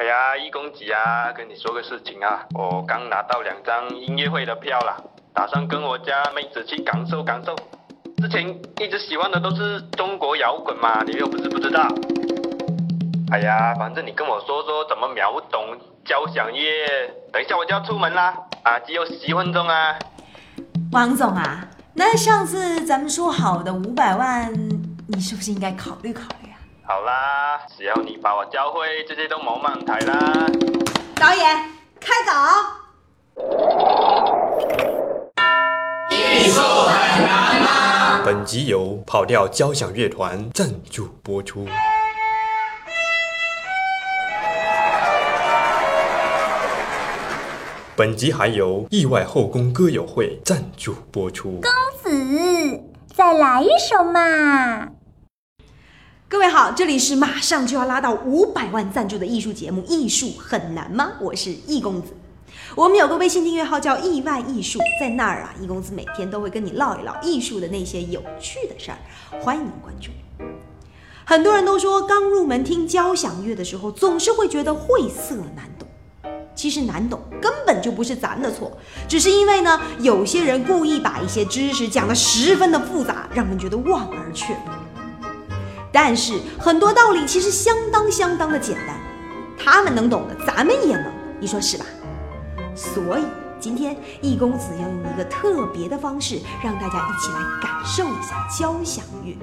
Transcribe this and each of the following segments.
哎呀，易公子啊，跟你说个事情啊，我刚拿到两张音乐会的票了，打算跟我家妹子去感受感受。之前一直喜欢的都是中国摇滚嘛，你又不是不知道。哎呀，反正你跟我说说怎么秒懂交响乐。等一下我就要出门啦，啊，只有十分钟啊。王总啊，那上次咱们说好的五百万，你是不是应该考虑考虑？好啦，只要你把我教会，这些都冇问题啦。导演，开搞！艺术很难吗。本集由跑调交响乐团赞助播出。本集还由意外后宫歌友会赞助播出。公子，再来一首嘛！各位好，这里是马上就要拉到五百万赞助的艺术节目《艺术很难吗》？我是易公子。我们有个微信订阅号叫“意外艺术”，在那儿啊，易公子每天都会跟你唠一唠艺术的那些有趣的事儿，欢迎关注。很多人都说，刚入门听交响乐的时候，总是会觉得晦涩难懂。其实难懂根本就不是咱的错，只是因为呢，有些人故意把一些知识讲得十分的复杂，让人觉得望而却步。但是很多道理其实相当相当的简单，他们能懂的，咱们也能，你说是吧？所以今天易公子要用一个特别的方式，让大家一起来感受一下交响乐。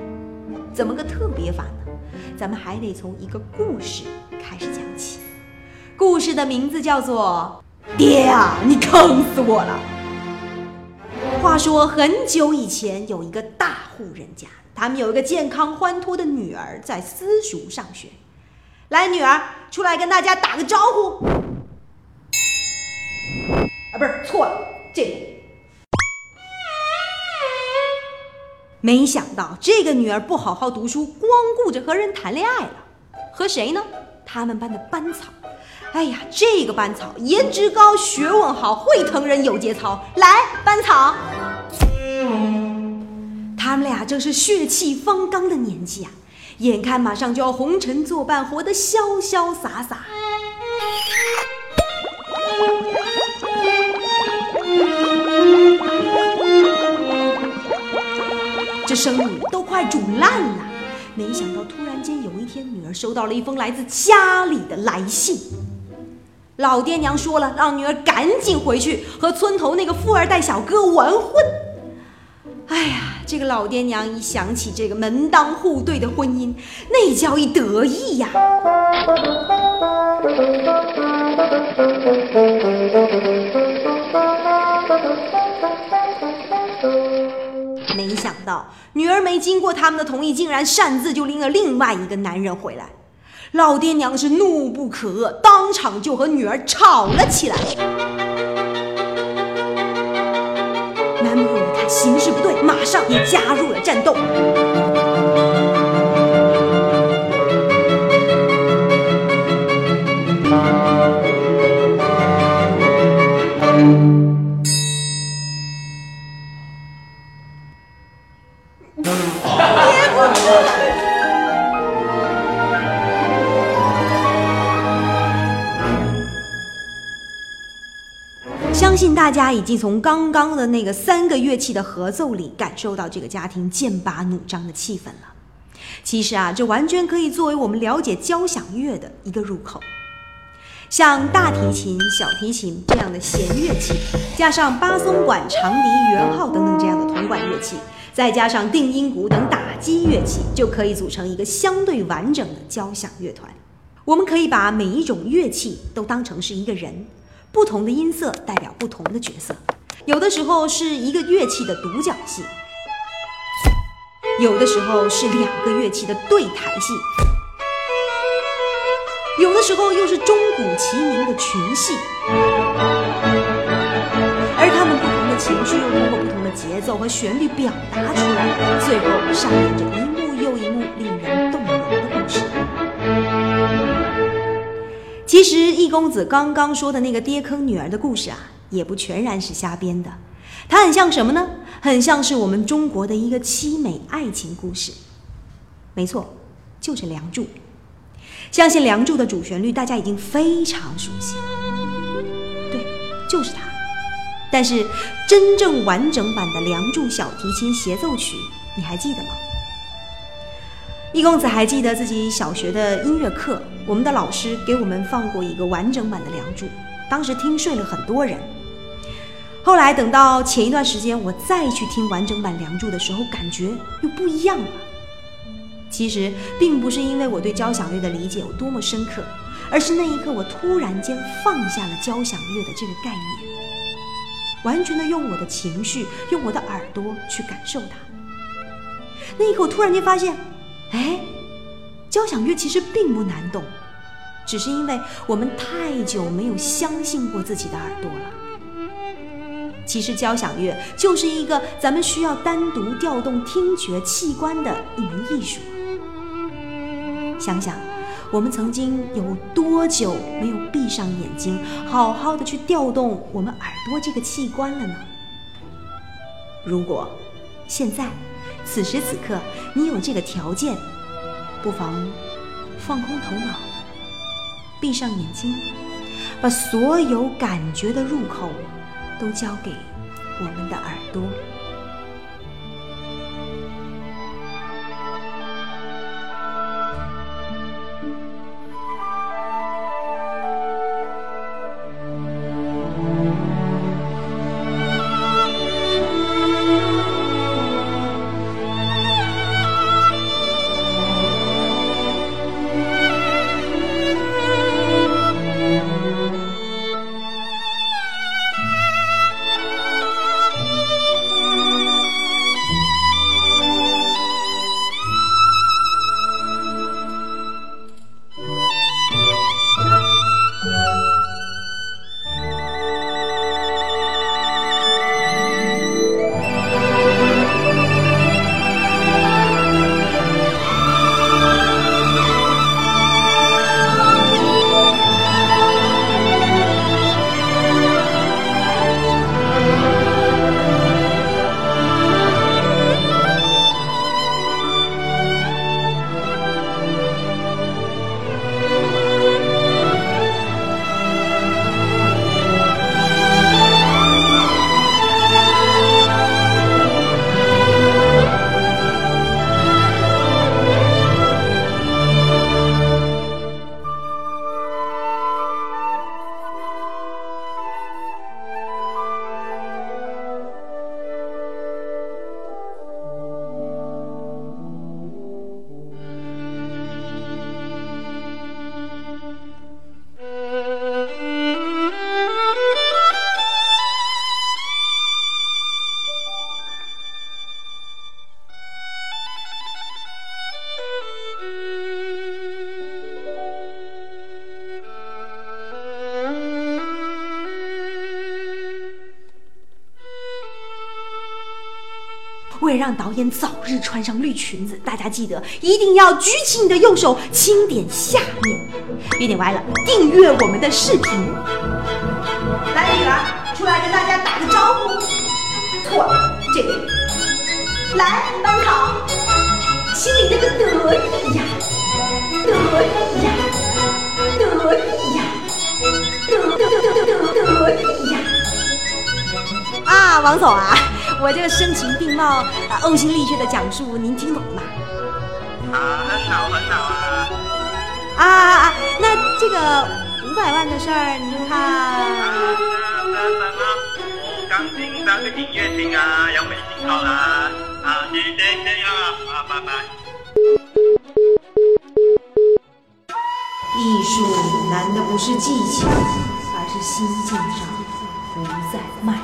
怎么个特别法呢？咱们还得从一个故事开始讲起。故事的名字叫做《爹啊，你坑死我了》。话说很久以前，有一个大户人家，他们有一个健康欢脱的女儿，在私塾上学。来，女儿，出来跟大家打个招呼。啊，不是，错了，这个。没想到这个女儿不好好读书，光顾着和人谈恋爱了。和谁呢？他们班的班草。哎呀，这个班草颜值高，学问好，会疼人，有节操。来，班草。他们俩正是血气方刚的年纪啊，眼看马上就要红尘作伴，活得潇潇洒洒。这生米都快煮烂了，没想到突然间有一天，女儿收到了一封来自家里的来信。老爹娘说了，让女儿赶紧回去和村头那个富二代小哥完婚。哎呀，这个老爹娘一想起这个门当户对的婚姻，那叫一得意呀！没想到女儿没经过他们的同意，竟然擅自就拎了另外一个男人回来。老爹娘是怒不可遏，当场就和女儿吵了起来。男朋友一看形势不对，马上也加入了战斗。相信大家已经从刚刚的那个三个乐器的合奏里感受到这个家庭剑拔弩张的气氛了。其实啊，这完全可以作为我们了解交响乐的一个入口。像大提琴、小提琴这样的弦乐器，加上巴松管、长笛、圆号等等这样的铜管乐器，再加上定音鼓等打击乐器，就可以组成一个相对完整的交响乐团。我们可以把每一种乐器都当成是一个人。不同的音色代表不同的角色，有的时候是一个乐器的独角戏，有的时候是两个乐器的对台戏，有的时候又是钟鼓齐鸣的群戏，而他们不同的情绪又通过不同的节奏和旋律表达出来，最后上演着一幕又一幕令人其实易公子刚刚说的那个爹坑女儿的故事啊，也不全然是瞎编的，它很像什么呢？很像是我们中国的一个凄美爱情故事。没错，就是《梁祝》。相信《梁祝》的主旋律大家已经非常熟悉，对，就是它。但是真正完整版的《梁祝》小提琴协奏曲，你还记得吗？易公子还记得自己小学的音乐课，我们的老师给我们放过一个完整版的《梁祝》，当时听睡了很多人。后来等到前一段时间我再去听完整版《梁祝》的时候，感觉又不一样了。其实并不是因为我对交响乐的理解有多么深刻，而是那一刻我突然间放下了交响乐的这个概念，完全的用我的情绪、用我的耳朵去感受它。那一刻我突然间发现，哎，交响乐其实并不难懂，只是因为我们太久没有相信过自己的耳朵了。其实交响乐就是一个咱们需要单独调动听觉器官的一门艺术。想想，我们曾经有多久没有闭上眼睛，好好的去调动我们耳朵这个器官了呢？如果现在，此时此刻你有这个条件，不妨放空头脑，闭上眼睛，把所有感觉的入口都交给我们的耳朵。为了让导演早日穿上绿裙子，大家记得一定要举起你的右手，轻点下面，别点歪了。订阅我们的视频。来，女儿，出来跟大家打个招呼。错，这边。来，班考，心里那个得意呀，得意呀，得意呀，得得得得得意呀。啊，王总啊。我这个声情并茂、呕心沥血的讲述，您听懂了吗？啊，很好，很好啊！啊啊啊！那这个五百万的事儿，您看？啊，什么？我刚进上个音乐厅啊，要微信好啦！啊，谢谢谢谢啊，拜拜。艺术难的不是技巧，而是心境上不再慢。